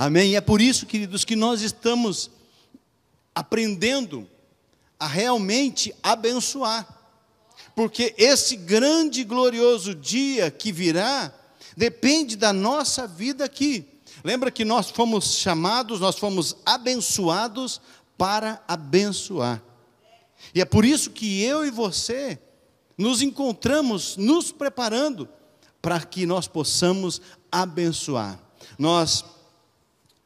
Amém? E é por isso, queridos, que nós estamos aprendendo a realmente abençoar. Porque esse grande e glorioso dia que virá depende da nossa vida aqui. Lembra que nós fomos chamados, nós fomos abençoados para abençoar. E é por isso que eu e você nos encontramos nos preparando para que nós possamos abençoar. Nós,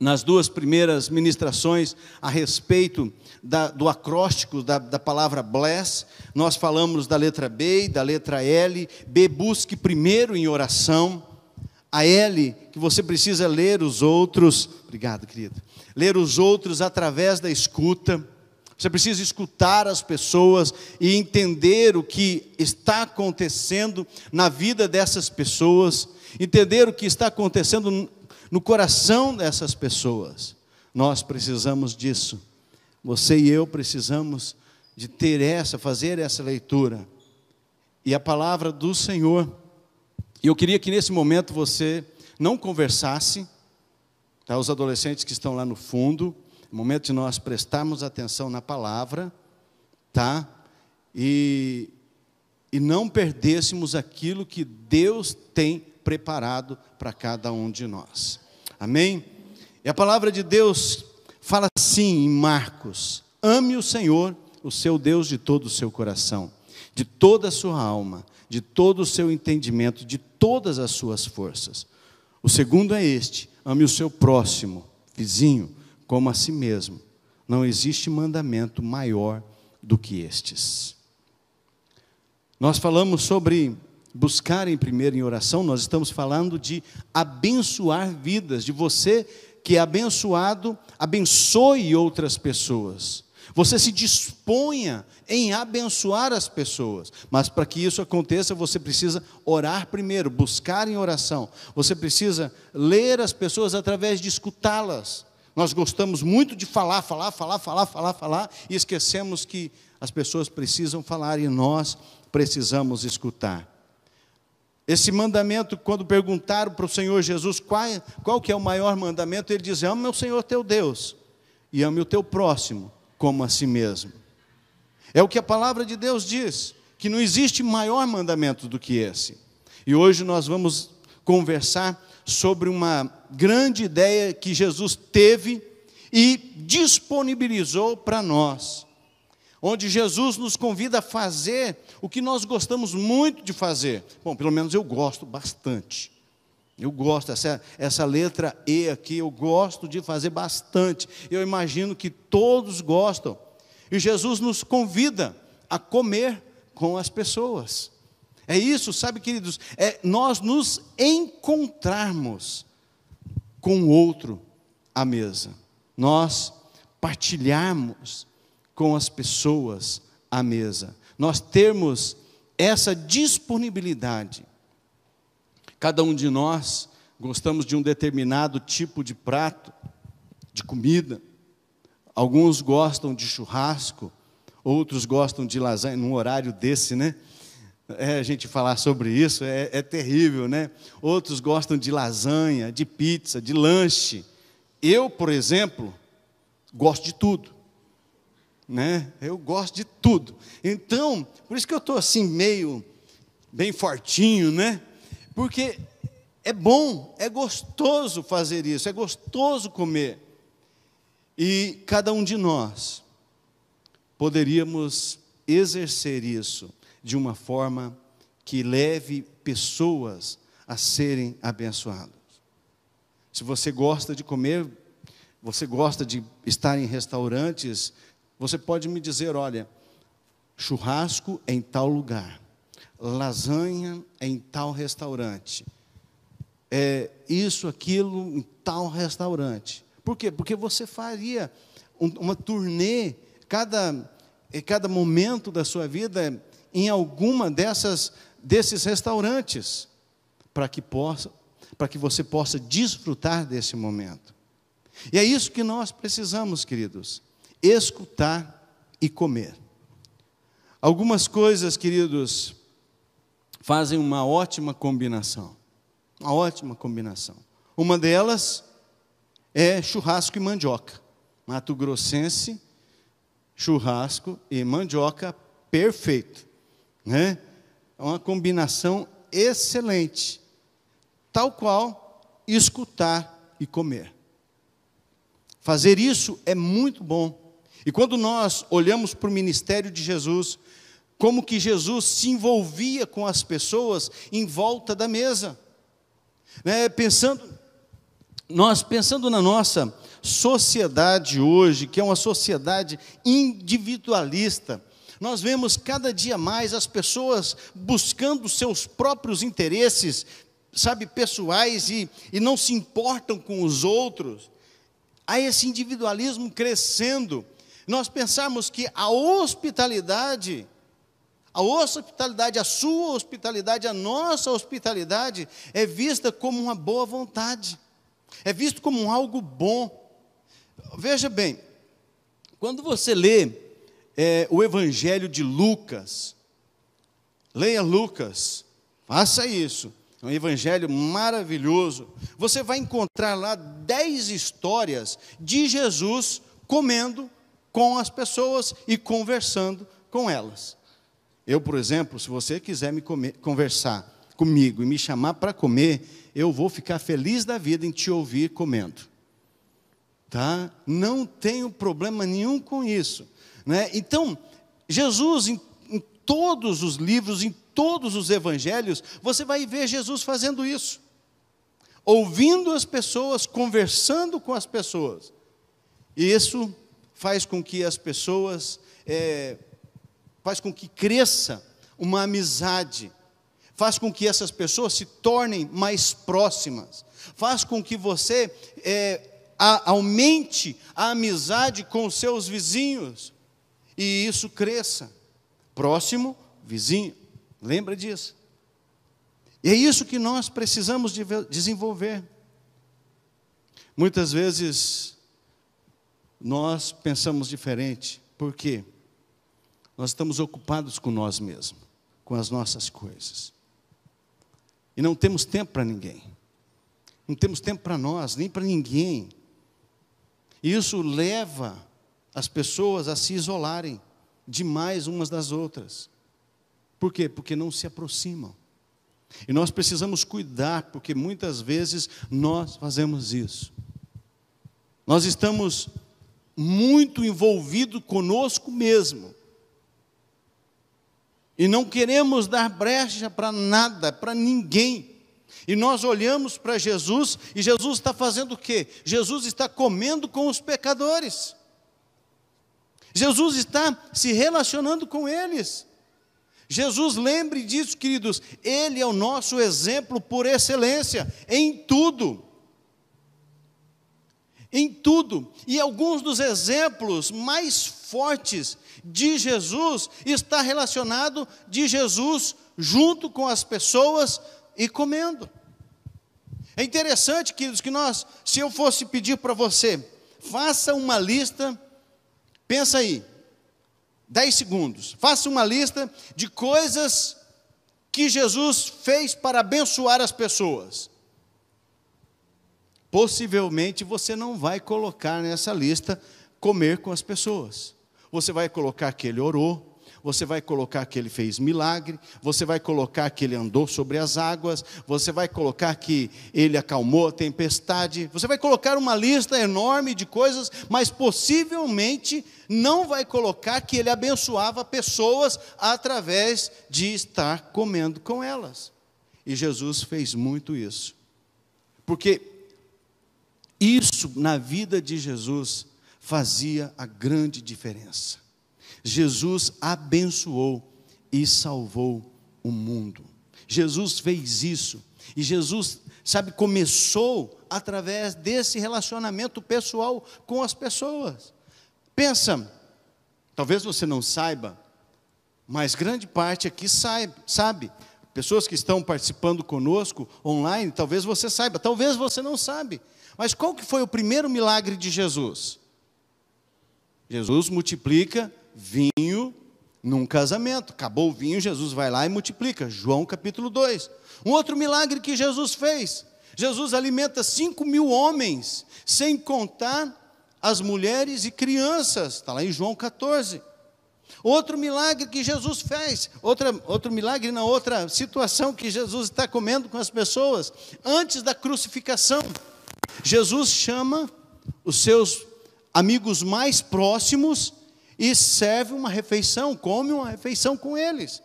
nas duas primeiras ministrações a respeito da, do acróstico da, da palavra bless, nós falamos da letra B e da letra L. B, busque primeiro em oração. A L, que você precisa ler os outros. Obrigado, querido. Ler os outros através da escuta. Você precisa escutar as pessoas e entender o que está acontecendo na vida dessas pessoas, entender o que está acontecendo no coração dessas pessoas. Nós precisamos disso. Você e eu precisamos de ter essa, fazer essa leitura. E a palavra do Senhor. E eu queria que nesse momento você não conversasse, tá? Os adolescentes que estão lá no fundo, é momento de nós prestarmos atenção na palavra, tá? E, e não perdêssemos aquilo que Deus tem preparado para cada um de nós. Amém? E a palavra de Deus fala assim em Marcos: ame o Senhor, o seu Deus, de todo o seu coração, de toda a sua alma, de todo o seu entendimento, de todas as suas forças. O segundo é este: ame o seu próximo, vizinho, como a si mesmo. Não existe mandamento maior do que estes. Nós falamos sobre buscar em primeiro em oração, nós estamos falando de abençoar vidas, de você que é abençoado, abençoe outras pessoas. Você se disponha em abençoar as pessoas, mas para que isso aconteça, você precisa orar primeiro, buscar em oração. Você precisa ler as pessoas através de escutá-las. Nós gostamos muito de falar, falar, falar, falar, falar, falar, e esquecemos que as pessoas precisam falar e nós precisamos escutar. Esse mandamento, quando perguntaram para o Senhor Jesus qual, qual que é o maior mandamento, ele diz: ama o Senhor teu Deus e ame o teu próximo como a si mesmo. É o que a palavra de Deus diz, que não existe maior mandamento do que esse. E hoje nós vamos conversar sobre uma grande ideia que Jesus teve e disponibilizou para nós. Onde Jesus nos convida a fazer o que nós gostamos muito de fazer. Bom, pelo menos eu gosto bastante. Eu gosto, essa, essa letra E aqui, eu gosto de fazer bastante. Eu imagino que todos gostam. E Jesus nos convida a comer com as pessoas. É isso, sabe, queridos? É nós nos encontrarmos com o outro à mesa. Nós partilharmos com as pessoas à mesa. Nós termos essa disponibilidade. Cada um de nós gostamos de um determinado tipo de prato, de comida. Alguns gostam de churrasco, outros gostam de lasanha, num horário desse, né? É, a gente falar sobre isso é, é terrível, né? Outros gostam de lasanha, de pizza, de lanche. Eu, por exemplo, gosto de tudo. Né? Eu gosto de tudo. Então, por isso que eu estou assim, meio, bem fortinho, né? Porque é bom, é gostoso fazer isso, é gostoso comer. E cada um de nós poderíamos exercer isso de uma forma que leve pessoas a serem abençoadas. Se você gosta de comer, você gosta de estar em restaurantes, você pode me dizer: olha, churrasco em tal lugar, lasanha em tal restaurante, é, isso, aquilo em tal restaurante. Por quê? Porque você faria uma turnê, cada, cada momento da sua vida em alguma dessas desses restaurantes para que possa para que você possa desfrutar desse momento. E é isso que nós precisamos, queridos, escutar e comer. Algumas coisas, queridos, fazem uma ótima combinação. Uma ótima combinação. Uma delas é churrasco e mandioca. Mato Grossense, churrasco e mandioca, perfeito. Né? É uma combinação excelente. Tal qual escutar e comer. Fazer isso é muito bom. E quando nós olhamos para o ministério de Jesus, como que Jesus se envolvia com as pessoas em volta da mesa, né? pensando, nós pensando na nossa sociedade hoje, que é uma sociedade individualista, nós vemos cada dia mais as pessoas buscando seus próprios interesses, sabe, pessoais e, e não se importam com os outros há esse individualismo crescendo. Nós pensamos que a hospitalidade, a hospitalidade, a sua hospitalidade, a nossa hospitalidade é vista como uma boa vontade, é visto como algo bom. Veja bem, quando você lê é, o Evangelho de Lucas, leia Lucas, faça isso um evangelho maravilhoso. Você vai encontrar lá dez histórias de Jesus comendo com as pessoas e conversando com elas. Eu, por exemplo, se você quiser me comer, conversar comigo e me chamar para comer, eu vou ficar feliz da vida em te ouvir comendo. Tá? Não tenho problema nenhum com isso. Né? Então, Jesus, em, em todos os livros, em todos os evangelhos, você vai ver Jesus fazendo isso. Ouvindo as pessoas, conversando com as pessoas. E isso faz com que as pessoas, é, faz com que cresça uma amizade, faz com que essas pessoas se tornem mais próximas, faz com que você é, a, aumente a amizade com os seus vizinhos, e isso cresça. Próximo, vizinho. Lembra disso? E é isso que nós precisamos de desenvolver. Muitas vezes nós pensamos diferente, por quê? Nós estamos ocupados com nós mesmos, com as nossas coisas. E não temos tempo para ninguém. Não temos tempo para nós, nem para ninguém. E isso leva as pessoas a se isolarem demais umas das outras. Por quê? Porque não se aproximam. E nós precisamos cuidar, porque muitas vezes nós fazemos isso. Nós estamos muito envolvidos conosco mesmo. E não queremos dar brecha para nada, para ninguém. E nós olhamos para Jesus e Jesus está fazendo o quê? Jesus está comendo com os pecadores. Jesus está se relacionando com eles. Jesus, lembre disso, queridos, Ele é o nosso exemplo por excelência, em tudo. Em tudo. E alguns dos exemplos mais fortes de Jesus está relacionado de Jesus junto com as pessoas e comendo. É interessante, queridos, que nós, se eu fosse pedir para você, faça uma lista, pensa aí, 10 segundos. Faça uma lista de coisas que Jesus fez para abençoar as pessoas. Possivelmente você não vai colocar nessa lista comer com as pessoas. Você vai colocar que ele orou, você vai colocar que ele fez milagre, você vai colocar que ele andou sobre as águas, você vai colocar que ele acalmou a tempestade, você vai colocar uma lista enorme de coisas, mas possivelmente não vai colocar que ele abençoava pessoas através de estar comendo com elas. E Jesus fez muito isso. Porque isso na vida de Jesus fazia a grande diferença. Jesus abençoou e salvou o mundo. Jesus fez isso. E Jesus, sabe, começou através desse relacionamento pessoal com as pessoas. Pensa, talvez você não saiba, mas grande parte aqui sabe, sabe. Pessoas que estão participando conosco online, talvez você saiba, talvez você não sabe. Mas qual que foi o primeiro milagre de Jesus? Jesus multiplica vinho num casamento. Acabou o vinho, Jesus vai lá e multiplica. João capítulo 2. Um outro milagre que Jesus fez. Jesus alimenta cinco mil homens, sem contar as mulheres e crianças, está lá em João 14. Outro milagre que Jesus fez, outra, outro milagre na outra situação que Jesus está comendo com as pessoas, antes da crucificação. Jesus chama os seus amigos mais próximos e serve uma refeição, come uma refeição com eles.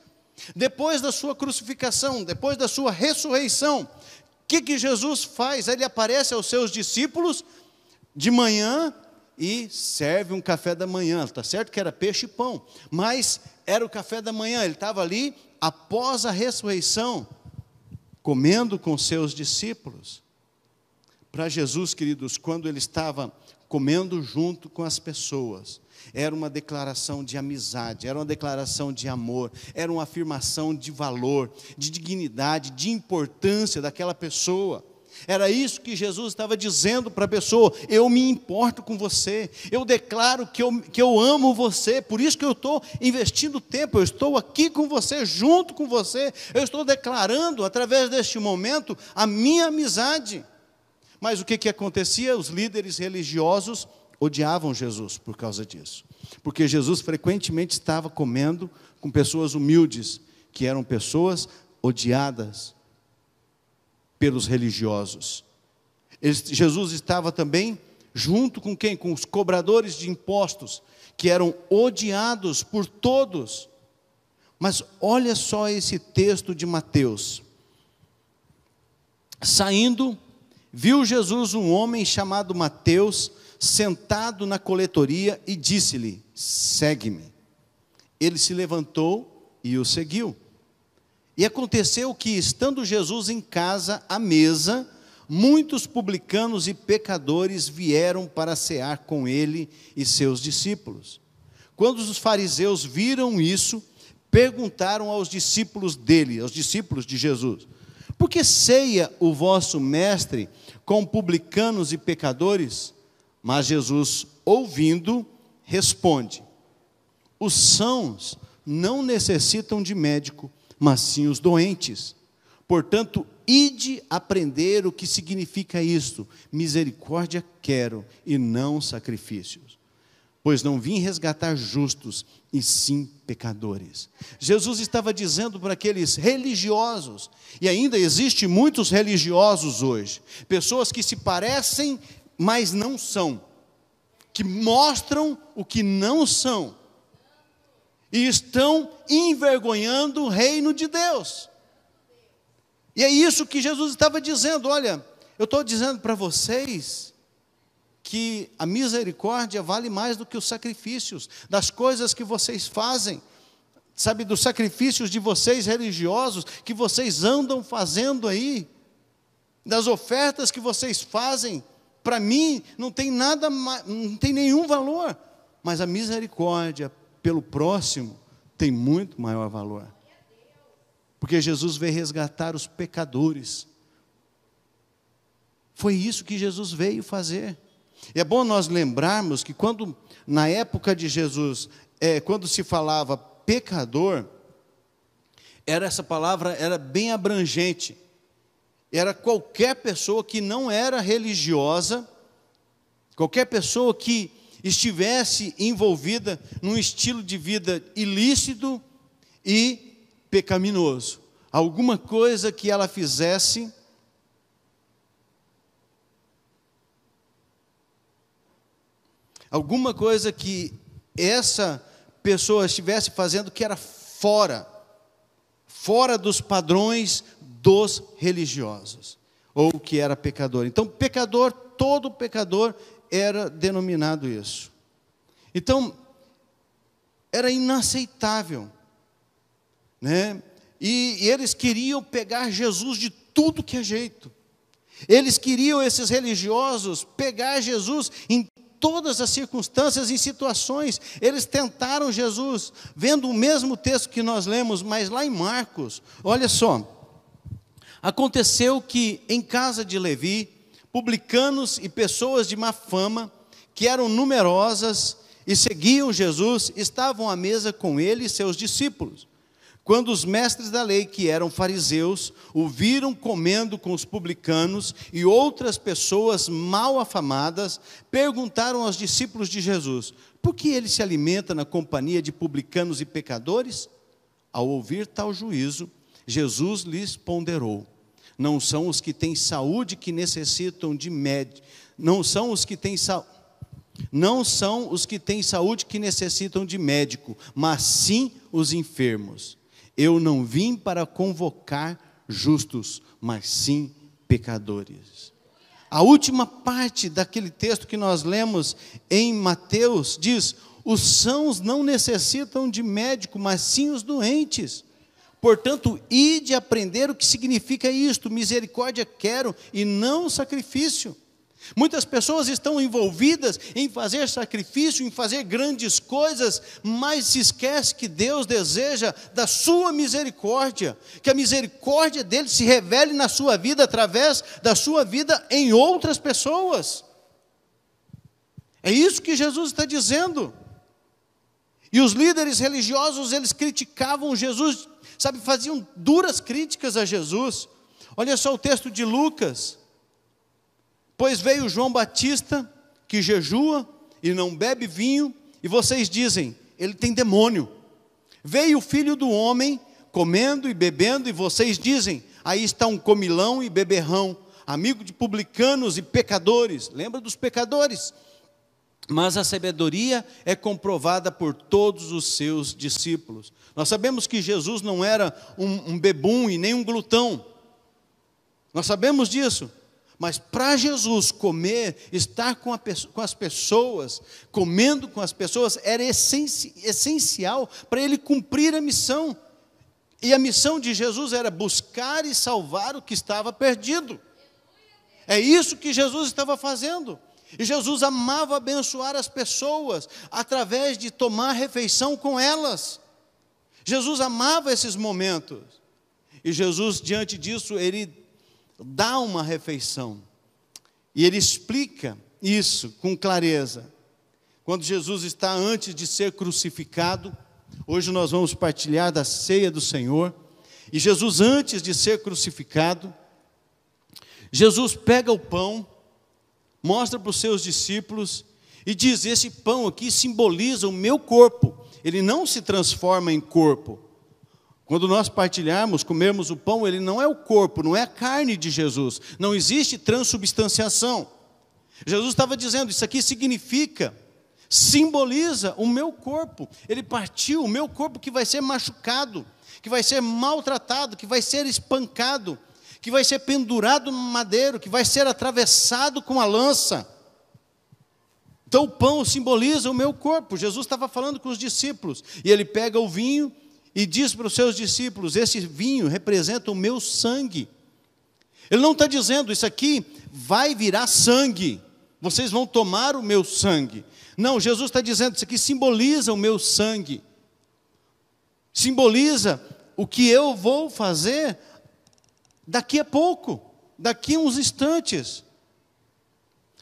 Depois da sua crucificação, depois da sua ressurreição, o que, que Jesus faz? Ele aparece aos seus discípulos de manhã e serve um café da manhã. Está certo que era peixe e pão, mas era o café da manhã. Ele estava ali após a ressurreição, comendo com seus discípulos. Para Jesus, queridos, quando ele estava comendo junto com as pessoas, era uma declaração de amizade, era uma declaração de amor, era uma afirmação de valor, de dignidade, de importância daquela pessoa. Era isso que Jesus estava dizendo para a pessoa: eu me importo com você, eu declaro que eu, que eu amo você, por isso que eu estou investindo tempo, eu estou aqui com você, junto com você, eu estou declarando através deste momento a minha amizade. Mas o que, que acontecia? Os líderes religiosos odiavam Jesus por causa disso. Porque Jesus frequentemente estava comendo com pessoas humildes, que eram pessoas odiadas pelos religiosos. Jesus estava também junto com quem? Com os cobradores de impostos, que eram odiados por todos. Mas olha só esse texto de Mateus. Saindo, viu Jesus um homem chamado Mateus sentado na coletoria e disse-lhe: Segue-me. Ele se levantou e o seguiu. E aconteceu que, estando Jesus em casa, à mesa, muitos publicanos e pecadores vieram para cear com ele e seus discípulos. Quando os fariseus viram isso, perguntaram aos discípulos dele, aos discípulos de Jesus: Por que ceia o vosso mestre com publicanos e pecadores? Mas Jesus, ouvindo, responde: Os sãos não necessitam de médico, mas sim os doentes. Portanto, ide aprender o que significa isto: misericórdia quero e não sacrifícios. Pois não vim resgatar justos, e sim pecadores. Jesus estava dizendo para aqueles religiosos, e ainda existe muitos religiosos hoje, pessoas que se parecem mas não são, que mostram o que não são, e estão envergonhando o reino de Deus. E é isso que Jesus estava dizendo: olha, eu estou dizendo para vocês que a misericórdia vale mais do que os sacrifícios, das coisas que vocês fazem, sabe, dos sacrifícios de vocês religiosos que vocês andam fazendo aí, das ofertas que vocês fazem para mim não tem nada, não tem nenhum valor, mas a misericórdia pelo próximo tem muito maior valor. Porque Jesus veio resgatar os pecadores. Foi isso que Jesus veio fazer. É bom nós lembrarmos que quando, na época de Jesus, é, quando se falava pecador, era essa palavra era bem abrangente era qualquer pessoa que não era religiosa, qualquer pessoa que estivesse envolvida num estilo de vida ilícito e pecaminoso. Alguma coisa que ela fizesse alguma coisa que essa pessoa estivesse fazendo que era fora, fora dos padrões dos religiosos, ou que era pecador. Então, pecador, todo pecador era denominado isso. Então, era inaceitável, né? E, e eles queriam pegar Jesus de tudo que é jeito. Eles queriam, esses religiosos, pegar Jesus em todas as circunstâncias e situações. Eles tentaram Jesus, vendo o mesmo texto que nós lemos, mas lá em Marcos, olha só. Aconteceu que em casa de Levi, publicanos e pessoas de má fama, que eram numerosas e seguiam Jesus, estavam à mesa com ele e seus discípulos. Quando os mestres da lei, que eram fariseus, o viram comendo com os publicanos e outras pessoas mal afamadas, perguntaram aos discípulos de Jesus: por que ele se alimenta na companhia de publicanos e pecadores? Ao ouvir tal juízo, Jesus lhes ponderou: Não são os que têm saúde que necessitam de médico, não são os que têm saúde. Não são os que têm saúde que necessitam de médico, mas sim os enfermos. Eu não vim para convocar justos, mas sim pecadores. A última parte daquele texto que nós lemos em Mateus diz: os sãos não necessitam de médico, mas sim os doentes. Portanto, ide aprender o que significa isto: misericórdia quero e não sacrifício. Muitas pessoas estão envolvidas em fazer sacrifício, em fazer grandes coisas, mas se esquece que Deus deseja da sua misericórdia, que a misericórdia dele se revele na sua vida através da sua vida em outras pessoas. É isso que Jesus está dizendo. E os líderes religiosos, eles criticavam Jesus, sabe, faziam duras críticas a Jesus. Olha só o texto de Lucas. Pois veio João Batista, que jejua e não bebe vinho, e vocês dizem, ele tem demônio. Veio o filho do homem, comendo e bebendo, e vocês dizem, aí está um comilão e beberrão, amigo de publicanos e pecadores. Lembra dos pecadores? Mas a sabedoria é comprovada por todos os seus discípulos. Nós sabemos que Jesus não era um, um bebum e nem um glutão. Nós sabemos disso. Mas para Jesus comer, estar com, com, as pessoas, comendo com as pessoas, era essenci, essencial para ele cumprir a missão. E a missão de Jesus era buscar e salvar o que estava perdido. É isso que Jesus estava fazendo. E Jesus amava abençoar as pessoas através de tomar refeição com elas. Jesus amava esses momentos. E Jesus, diante disso, ele dá uma refeição. E ele explica isso com clareza. Quando Jesus está antes de ser crucificado, hoje nós vamos partilhar da ceia do Senhor. E Jesus, antes de ser crucificado, Jesus pega o pão, mostra para os seus discípulos e diz: Esse pão aqui simboliza o meu corpo. Ele não se transforma em corpo, quando nós partilharmos, comermos o pão, ele não é o corpo, não é a carne de Jesus. Não existe transubstanciação. Jesus estava dizendo: Isso aqui significa, simboliza o meu corpo. Ele partiu o meu corpo que vai ser machucado, que vai ser maltratado, que vai ser espancado, que vai ser pendurado no madeiro, que vai ser atravessado com a lança. Então o pão simboliza o meu corpo. Jesus estava falando com os discípulos. E ele pega o vinho e diz para os seus discípulos: Esse vinho representa o meu sangue. Ele não está dizendo isso aqui vai virar sangue, vocês vão tomar o meu sangue. Não, Jesus está dizendo isso aqui simboliza o meu sangue, simboliza o que eu vou fazer daqui a pouco, daqui a uns instantes.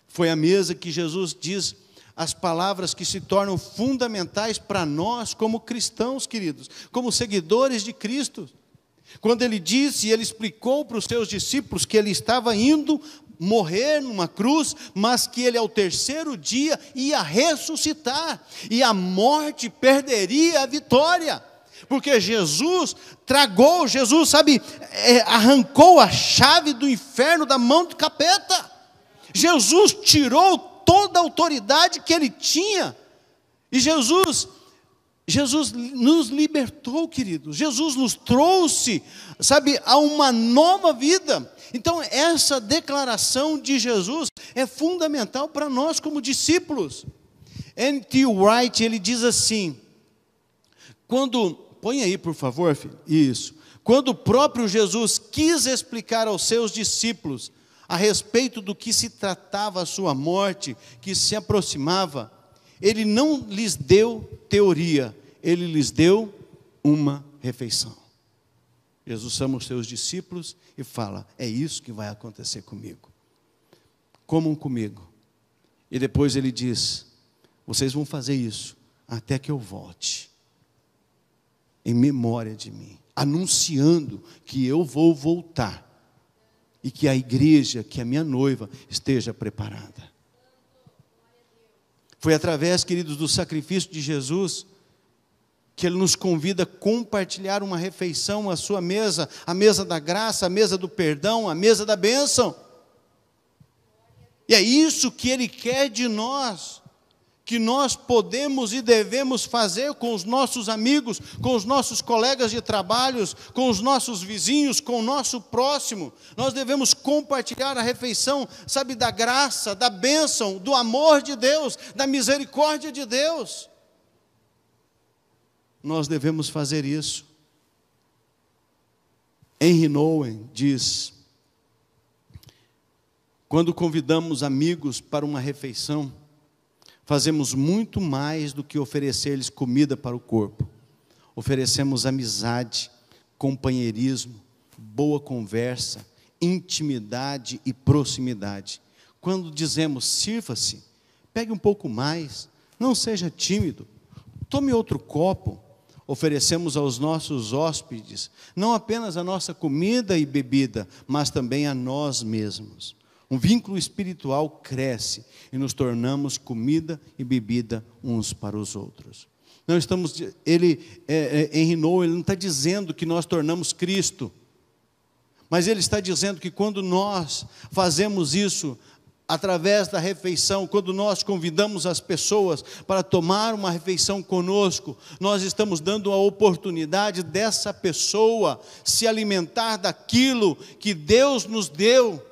Foi a mesa que Jesus diz as palavras que se tornam fundamentais para nós como cristãos, queridos, como seguidores de Cristo. Quando ele disse e ele explicou para os seus discípulos que ele estava indo morrer numa cruz, mas que ele ao terceiro dia ia ressuscitar e a morte perderia a vitória. Porque Jesus tragou, Jesus, sabe, é, arrancou a chave do inferno da mão do capeta. Jesus tirou toda a autoridade que ele tinha. E Jesus, Jesus nos libertou, queridos. Jesus nos trouxe, sabe, a uma nova vida. Então, essa declaração de Jesus é fundamental para nós como discípulos. N.T. Wright, ele diz assim: quando, põe aí por favor, filho, isso. Quando o próprio Jesus quis explicar aos seus discípulos a respeito do que se tratava a sua morte, que se aproximava, ele não lhes deu teoria, ele lhes deu uma refeição. Jesus chama os seus discípulos e fala: É isso que vai acontecer comigo. Comam comigo. E depois ele diz: Vocês vão fazer isso até que eu volte. em memória de mim, anunciando que eu vou voltar e que a igreja, que a minha noiva esteja preparada. Foi através, queridos, do sacrifício de Jesus que ele nos convida a compartilhar uma refeição, a sua mesa, a mesa da graça, a mesa do perdão, a mesa da bênção. E é isso que ele quer de nós que nós podemos e devemos fazer com os nossos amigos, com os nossos colegas de trabalhos, com os nossos vizinhos, com o nosso próximo. Nós devemos compartilhar a refeição, sabe, da graça, da bênção, do amor de Deus, da misericórdia de Deus. Nós devemos fazer isso. Henry Nowen diz: quando convidamos amigos para uma refeição, fazemos muito mais do que oferecer-lhes comida para o corpo. Oferecemos amizade, companheirismo, boa conversa, intimidade e proximidade. Quando dizemos sirva-se, pegue um pouco mais, não seja tímido, tome outro copo. Oferecemos aos nossos hóspedes não apenas a nossa comida e bebida, mas também a nós mesmos. Um vínculo espiritual cresce e nos tornamos comida e bebida uns para os outros. Não estamos, ele, é, é, ele não está dizendo que nós tornamos Cristo, mas ele está dizendo que quando nós fazemos isso através da refeição, quando nós convidamos as pessoas para tomar uma refeição conosco, nós estamos dando a oportunidade dessa pessoa se alimentar daquilo que Deus nos deu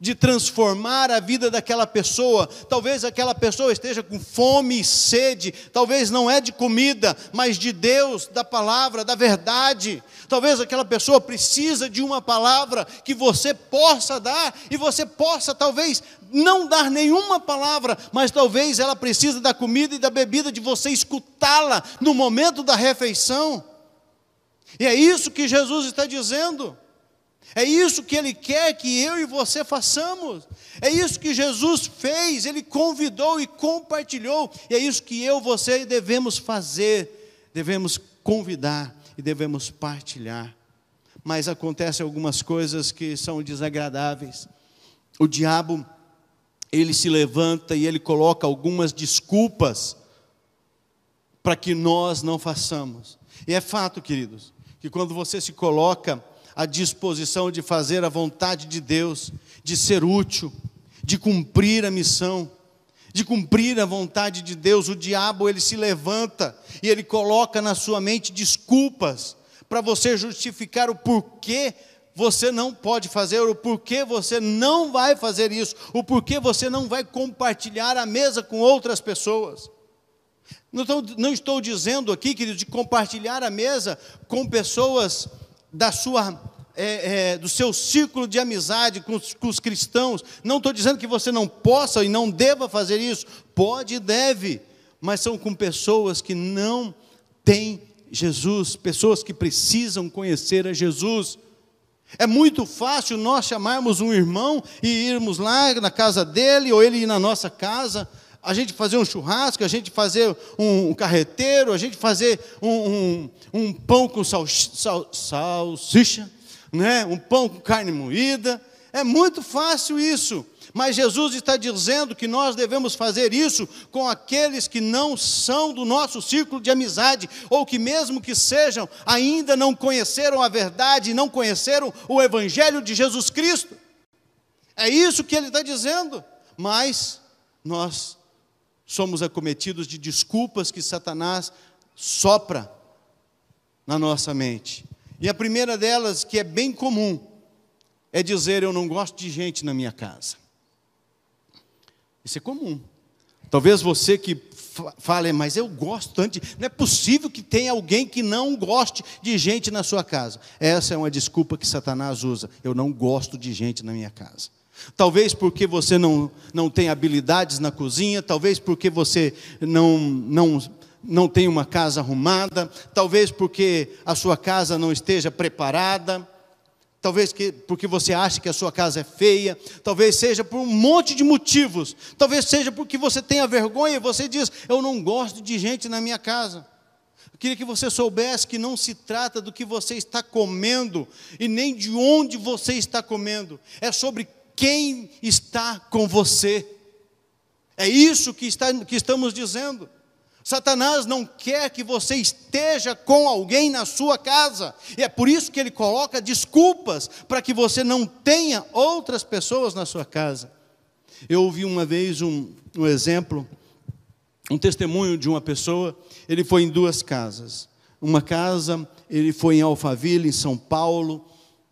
de transformar a vida daquela pessoa. Talvez aquela pessoa esteja com fome e sede, talvez não é de comida, mas de Deus, da palavra, da verdade. Talvez aquela pessoa precisa de uma palavra que você possa dar e você possa talvez não dar nenhuma palavra, mas talvez ela precisa da comida e da bebida de você escutá-la no momento da refeição. E é isso que Jesus está dizendo. É isso que Ele quer que eu e você façamos. É isso que Jesus fez. Ele convidou e compartilhou. E é isso que eu você devemos fazer. Devemos convidar e devemos partilhar. Mas acontecem algumas coisas que são desagradáveis. O diabo, ele se levanta e ele coloca algumas desculpas para que nós não façamos. E é fato, queridos, que quando você se coloca a disposição de fazer a vontade de Deus, de ser útil, de cumprir a missão, de cumprir a vontade de Deus, o diabo ele se levanta e ele coloca na sua mente desculpas para você justificar o porquê você não pode fazer, o porquê você não vai fazer isso, o porquê você não vai compartilhar a mesa com outras pessoas. Não estou, não estou dizendo aqui, querido, de compartilhar a mesa com pessoas da sua é, é, do seu círculo de amizade com os, com os cristãos. Não estou dizendo que você não possa e não deva fazer isso. Pode e deve, mas são com pessoas que não têm Jesus, pessoas que precisam conhecer a Jesus. É muito fácil nós chamarmos um irmão e irmos lá na casa dele, ou ele ir na nossa casa, a gente fazer um churrasco, a gente fazer um, carreteiro, a gente fazer um, um, um pão com sal, sal, salsicha, né? um pão com carne moída. É muito fácil isso. Mas Jesus está dizendo que nós devemos fazer isso com aqueles que não são do nosso círculo de amizade, ou que, mesmo que sejam, ainda não conheceram a verdade, não conheceram o Evangelho de Jesus Cristo. É isso que ele está dizendo. Mas nós somos acometidos de desculpas que Satanás sopra na nossa mente. E a primeira delas, que é bem comum, é dizer: Eu não gosto de gente na minha casa. Isso é comum. Talvez você que fale, mas eu gosto tanto. Não é possível que tenha alguém que não goste de gente na sua casa. Essa é uma desculpa que Satanás usa. Eu não gosto de gente na minha casa. Talvez porque você não, não tem habilidades na cozinha, talvez porque você não, não não tem uma casa arrumada, talvez porque a sua casa não esteja preparada, talvez que, porque você acha que a sua casa é feia, talvez seja por um monte de motivos, talvez seja porque você tenha vergonha e você diz: Eu não gosto de gente na minha casa. queria que você soubesse que não se trata do que você está comendo e nem de onde você está comendo, é sobre quem está com você. É isso que, está, que estamos dizendo. Satanás não quer que você esteja com alguém na sua casa, e é por isso que ele coloca desculpas para que você não tenha outras pessoas na sua casa. Eu ouvi uma vez um, um exemplo, um testemunho de uma pessoa, ele foi em duas casas. Uma casa, ele foi em Alphaville, em São Paulo,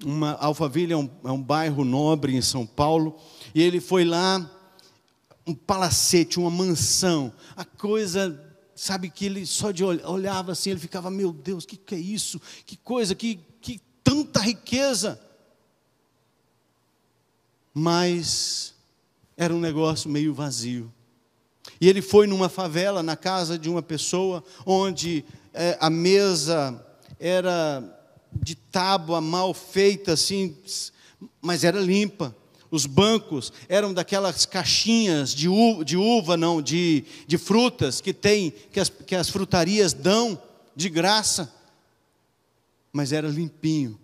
uma, Alphaville é um, é um bairro nobre em São Paulo, e ele foi lá, um palacete, uma mansão, a coisa sabe que ele só de olhava assim, ele ficava, meu Deus, que que é isso? Que coisa, que, que tanta riqueza. Mas era um negócio meio vazio. E ele foi numa favela, na casa de uma pessoa, onde é, a mesa era de tábua mal feita, assim, mas era limpa. Os bancos eram daquelas caixinhas de uva, de uva não, de, de frutas que tem, que as, que as frutarias dão de graça. Mas era limpinho.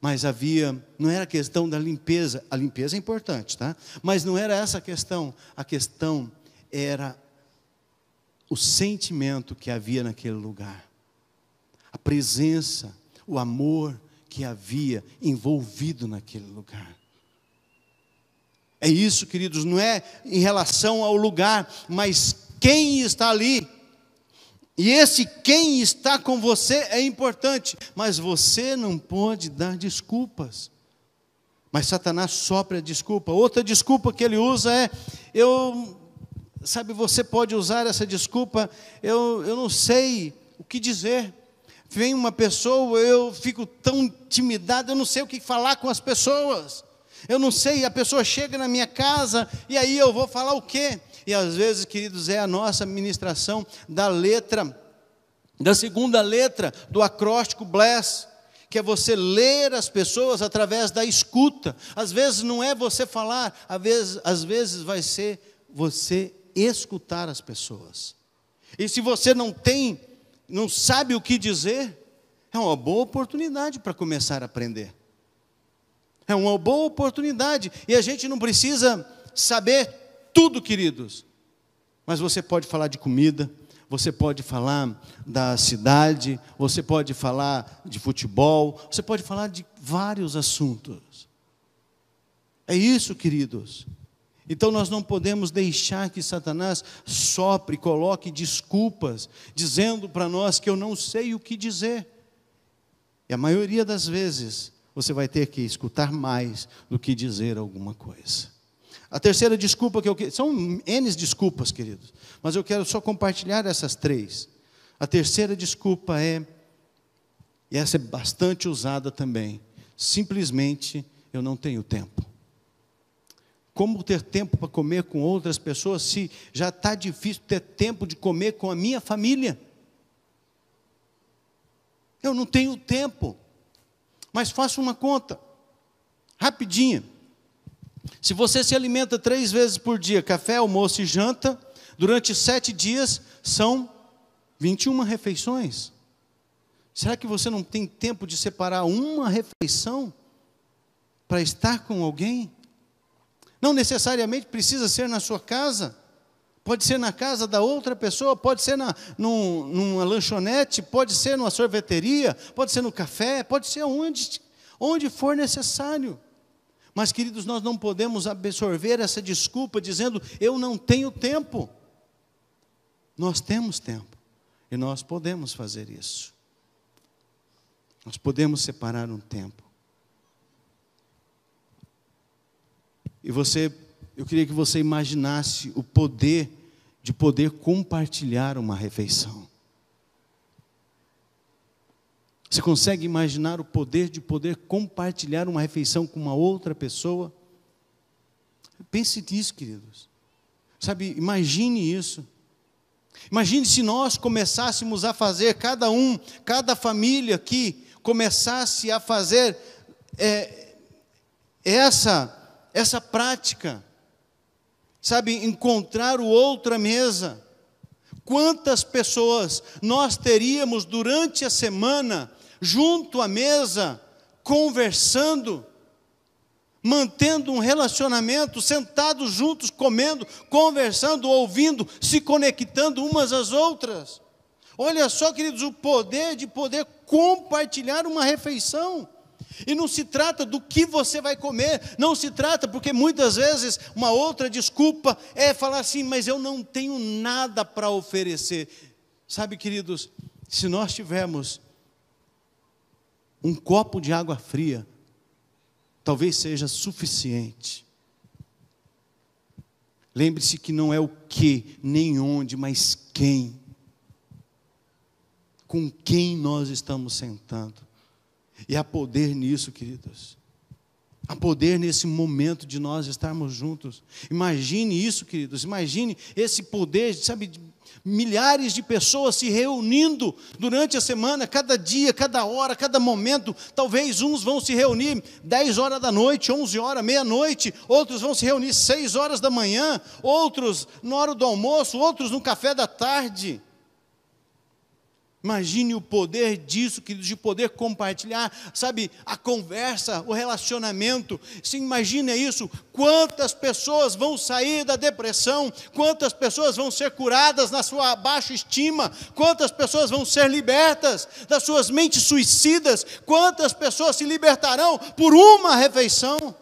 Mas havia, não era questão da limpeza, a limpeza é importante, tá? Mas não era essa a questão. A questão era o sentimento que havia naquele lugar. A presença, o amor que havia envolvido naquele lugar. É isso, queridos, não é em relação ao lugar, mas quem está ali. E esse quem está com você é importante, mas você não pode dar desculpas. Mas Satanás sopra a desculpa. Outra desculpa que ele usa é: eu, sabe, você pode usar essa desculpa, eu, eu não sei o que dizer. Vem uma pessoa, eu fico tão intimidado, eu não sei o que falar com as pessoas. Eu não sei, a pessoa chega na minha casa e aí eu vou falar o quê? E às vezes, queridos, é a nossa ministração da letra, da segunda letra do acróstico bless, que é você ler as pessoas através da escuta. Às vezes não é você falar, às vezes, às vezes vai ser você escutar as pessoas. E se você não tem, não sabe o que dizer, é uma boa oportunidade para começar a aprender. É uma boa oportunidade. E a gente não precisa saber tudo, queridos. Mas você pode falar de comida, você pode falar da cidade, você pode falar de futebol, você pode falar de vários assuntos. É isso, queridos. Então nós não podemos deixar que Satanás sopre, coloque desculpas, dizendo para nós que eu não sei o que dizer. E a maioria das vezes você vai ter que escutar mais do que dizer alguma coisa. A terceira desculpa que eu quero. São N desculpas, queridos. Mas eu quero só compartilhar essas três. A terceira desculpa é, e essa é bastante usada também, simplesmente eu não tenho tempo. Como ter tempo para comer com outras pessoas se já está difícil ter tempo de comer com a minha família? Eu não tenho tempo. Mas faça uma conta, rapidinha. Se você se alimenta três vezes por dia, café, almoço e janta, durante sete dias são 21 refeições. Será que você não tem tempo de separar uma refeição para estar com alguém? Não necessariamente precisa ser na sua casa. Pode ser na casa da outra pessoa, pode ser na, num, numa lanchonete, pode ser numa sorveteria, pode ser no café, pode ser onde, onde for necessário. Mas, queridos, nós não podemos absorver essa desculpa dizendo eu não tenho tempo. Nós temos tempo e nós podemos fazer isso. Nós podemos separar um tempo. E você eu queria que você imaginasse o poder de poder compartilhar uma refeição. Você consegue imaginar o poder de poder compartilhar uma refeição com uma outra pessoa? Pense nisso, queridos. Sabe, imagine isso. Imagine se nós começássemos a fazer, cada um, cada família aqui, começasse a fazer é, essa, essa prática sabe, encontrar o outra mesa. quantas pessoas nós teríamos durante a semana junto à mesa, conversando, mantendo um relacionamento, sentados juntos, comendo, conversando, ouvindo, se conectando umas às outras. Olha só, queridos, o poder de poder compartilhar uma refeição. E não se trata do que você vai comer, não se trata, porque muitas vezes uma outra desculpa é falar assim, mas eu não tenho nada para oferecer. Sabe, queridos, se nós tivermos um copo de água fria, talvez seja suficiente. Lembre-se que não é o que, nem onde, mas quem. Com quem nós estamos sentando. E há poder nisso, queridos. Há poder nesse momento de nós estarmos juntos. Imagine isso, queridos. Imagine esse poder, sabe, de milhares de pessoas se reunindo durante a semana, cada dia, cada hora, cada momento. Talvez uns vão se reunir 10 horas da noite, 11 horas, meia-noite, outros vão se reunir 6 horas da manhã, outros na hora do almoço, outros no café da tarde. Imagine o poder disso, queridos, de poder compartilhar, sabe, a conversa, o relacionamento. Se imagine isso, quantas pessoas vão sair da depressão, quantas pessoas vão ser curadas na sua baixa estima, quantas pessoas vão ser libertas das suas mentes suicidas, quantas pessoas se libertarão por uma refeição.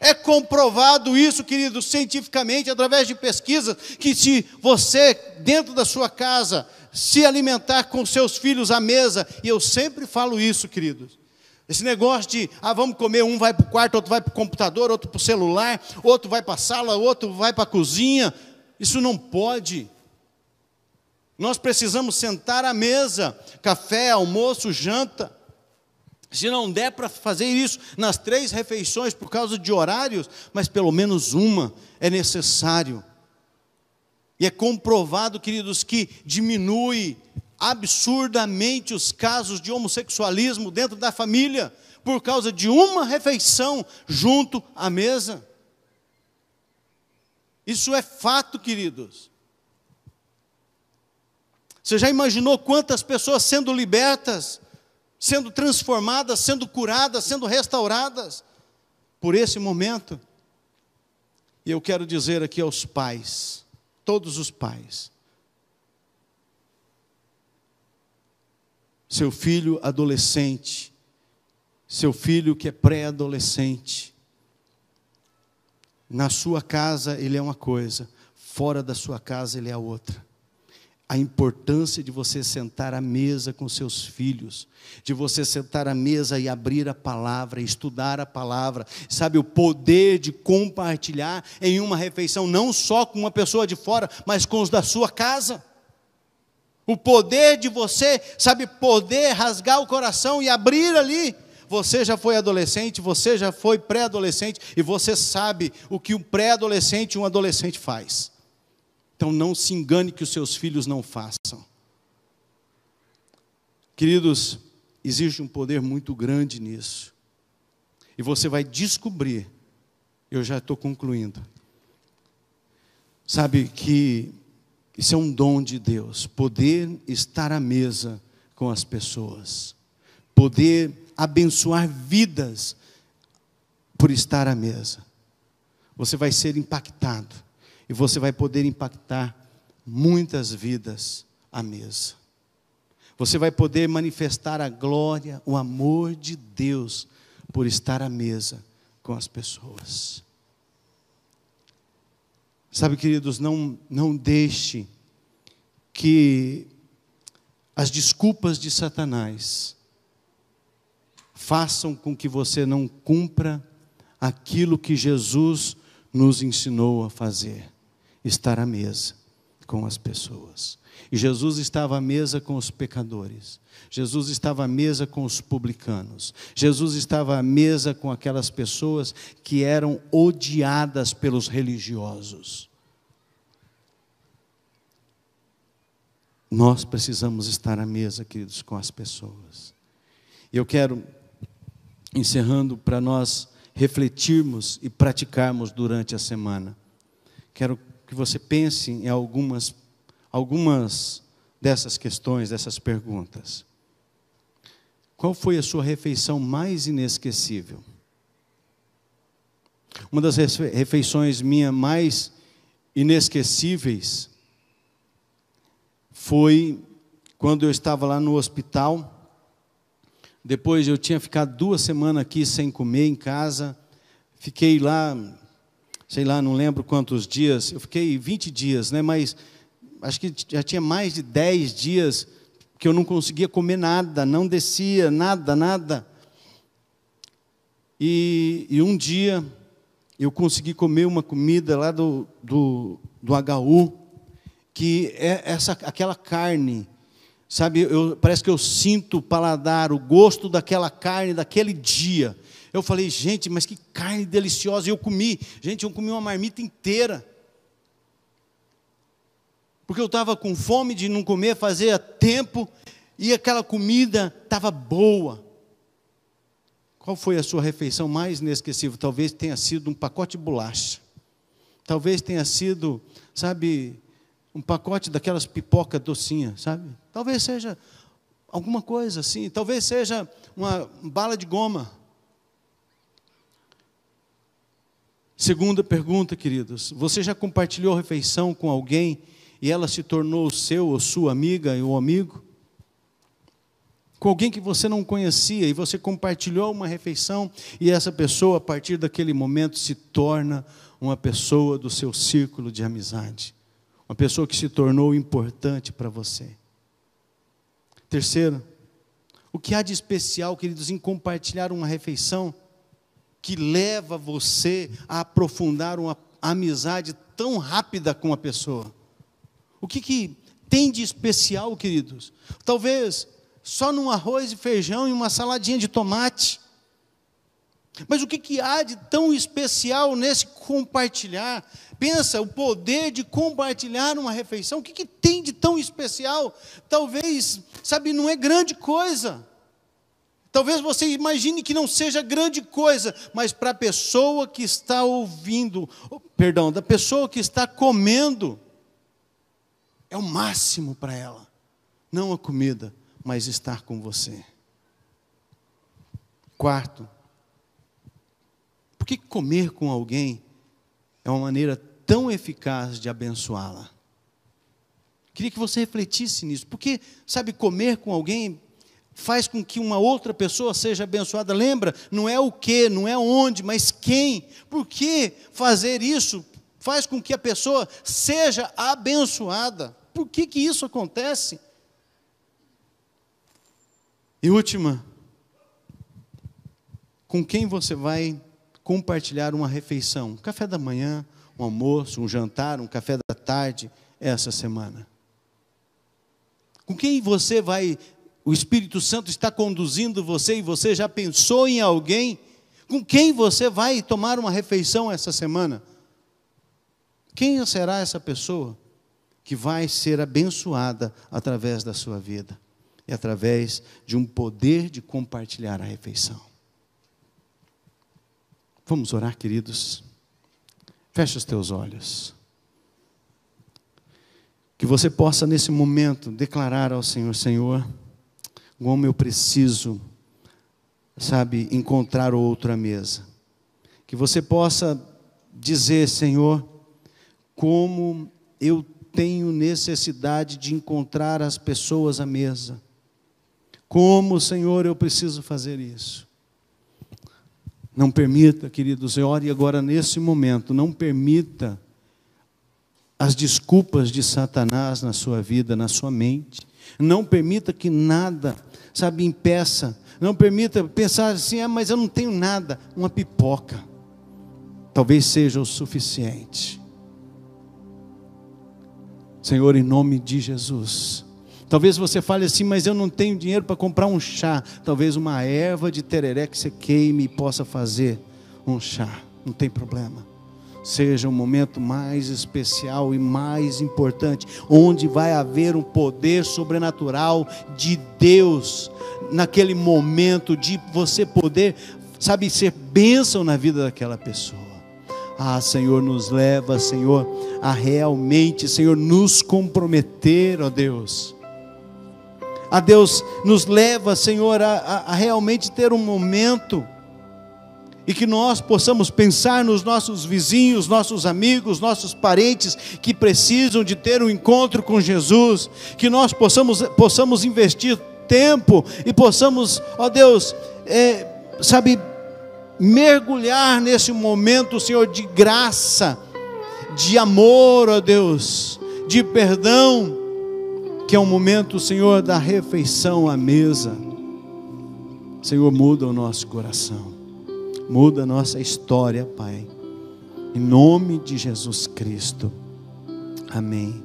É comprovado isso, queridos, cientificamente, através de pesquisas, que se você, dentro da sua casa, se alimentar com seus filhos à mesa. E eu sempre falo isso, queridos. Esse negócio de, ah, vamos comer, um vai para o quarto, outro vai para o computador, outro para o celular, outro vai para a sala, outro vai para a cozinha. Isso não pode. Nós precisamos sentar à mesa, café, almoço, janta. Se não der para fazer isso nas três refeições por causa de horários, mas pelo menos uma é necessário. E é comprovado, queridos, que diminui absurdamente os casos de homossexualismo dentro da família por causa de uma refeição junto à mesa. Isso é fato, queridos. Você já imaginou quantas pessoas sendo libertas, sendo transformadas, sendo curadas, sendo restauradas por esse momento? E eu quero dizer aqui aos pais, todos os pais. Seu filho adolescente, seu filho que é pré-adolescente, na sua casa ele é uma coisa, fora da sua casa ele é outra a importância de você sentar à mesa com seus filhos, de você sentar à mesa e abrir a palavra, estudar a palavra, sabe, o poder de compartilhar em uma refeição, não só com uma pessoa de fora, mas com os da sua casa. O poder de você, sabe, poder rasgar o coração e abrir ali. Você já foi adolescente, você já foi pré-adolescente, e você sabe o que um pré-adolescente e um adolescente faz. Então não se engane que os seus filhos não façam. Queridos, existe um poder muito grande nisso. E você vai descobrir, eu já estou concluindo, sabe que isso é um dom de Deus, poder estar à mesa com as pessoas, poder abençoar vidas por estar à mesa. Você vai ser impactado e você vai poder impactar muitas vidas à mesa. Você vai poder manifestar a glória, o amor de Deus por estar à mesa com as pessoas. Sabe, queridos, não, não deixe que as desculpas de Satanás façam com que você não cumpra aquilo que Jesus nos ensinou a fazer estar à mesa com as pessoas. E Jesus estava à mesa com os pecadores. Jesus estava à mesa com os publicanos. Jesus estava à mesa com aquelas pessoas que eram odiadas pelos religiosos. Nós precisamos estar à mesa, queridos, com as pessoas. E eu quero, encerrando, para nós refletirmos e praticarmos durante a semana. Quero que você pense em algumas, algumas dessas questões, dessas perguntas. Qual foi a sua refeição mais inesquecível? Uma das refeições minha mais inesquecíveis foi quando eu estava lá no hospital. Depois eu tinha ficado duas semanas aqui sem comer em casa. Fiquei lá, sei lá, não lembro quantos dias. Eu fiquei 20 dias, né? Mas acho que já tinha mais de 10 dias que eu não conseguia comer nada, não descia, nada, nada. E, e um dia eu consegui comer uma comida lá do, do, do HU, que é essa, aquela carne, sabe, eu, parece que eu sinto o paladar, o gosto daquela carne daquele dia. Eu falei, gente, mas que carne deliciosa. E eu comi, gente, eu comi uma marmita inteira. Porque eu estava com fome de não comer, fazia tempo, e aquela comida estava boa. Qual foi a sua refeição mais inesquecível? Talvez tenha sido um pacote de bolacha. Talvez tenha sido, sabe, um pacote daquelas pipoca docinha, sabe? Talvez seja alguma coisa assim. Talvez seja uma bala de goma. Segunda pergunta, queridos. Você já compartilhou refeição com alguém e ela se tornou seu ou sua amiga ou amigo? Com alguém que você não conhecia e você compartilhou uma refeição e essa pessoa, a partir daquele momento, se torna uma pessoa do seu círculo de amizade. Uma pessoa que se tornou importante para você. Terceiro, o que há de especial, queridos, em compartilhar uma refeição que leva você a aprofundar uma amizade tão rápida com a pessoa? O que, que tem de especial, queridos? Talvez só num arroz e feijão e uma saladinha de tomate. Mas o que, que há de tão especial nesse compartilhar? Pensa, o poder de compartilhar uma refeição, o que, que tem de tão especial? Talvez, sabe, não é grande coisa. Talvez você imagine que não seja grande coisa, mas para a pessoa que está ouvindo, perdão, da pessoa que está comendo, é o máximo para ela. Não a comida, mas estar com você. Quarto, por que comer com alguém é uma maneira tão eficaz de abençoá-la? Queria que você refletisse nisso, porque, sabe, comer com alguém faz com que uma outra pessoa seja abençoada. Lembra? Não é o que, não é onde, mas quem. Por que fazer isso faz com que a pessoa seja abençoada? Por que, que isso acontece? E última, com quem você vai compartilhar uma refeição? Um café da manhã, um almoço, um jantar, um café da tarde essa semana? Com quem você vai, o Espírito Santo está conduzindo você e você já pensou em alguém? Com quem você vai tomar uma refeição essa semana? Quem será essa pessoa que vai ser abençoada através da sua vida? e através de um poder de compartilhar a refeição. Vamos orar, queridos? Feche os teus olhos. Que você possa, nesse momento, declarar ao Senhor: Senhor, como eu preciso, sabe, encontrar outra mesa. Que você possa dizer: Senhor, como eu tenho necessidade de encontrar as pessoas à mesa. Como, Senhor, eu preciso fazer isso? Não permita, queridos, ore agora nesse momento, não permita as desculpas de Satanás na sua vida, na sua mente. Não permita que nada, sabe, impeça. Não permita pensar assim, ah, mas eu não tenho nada. Uma pipoca. Talvez seja o suficiente. Senhor, em nome de Jesus Talvez você fale assim, mas eu não tenho dinheiro para comprar um chá. Talvez uma erva de tereré que você queime e possa fazer um chá. Não tem problema. Seja um momento mais especial e mais importante, onde vai haver um poder sobrenatural de Deus, naquele momento de você poder, sabe, ser bênção na vida daquela pessoa. Ah, Senhor, nos leva, Senhor, a realmente, Senhor, nos comprometer, ó Deus. A Deus nos leva, Senhor, a, a, a realmente ter um momento e que nós possamos pensar nos nossos vizinhos, nossos amigos, nossos parentes que precisam de ter um encontro com Jesus, que nós possamos, possamos investir tempo e possamos, ó Deus, é, sabe, mergulhar nesse momento, Senhor, de graça, de amor, ó Deus, de perdão, que é o momento, Senhor, da refeição à mesa. Senhor, muda o nosso coração, muda a nossa história, Pai, em nome de Jesus Cristo. Amém.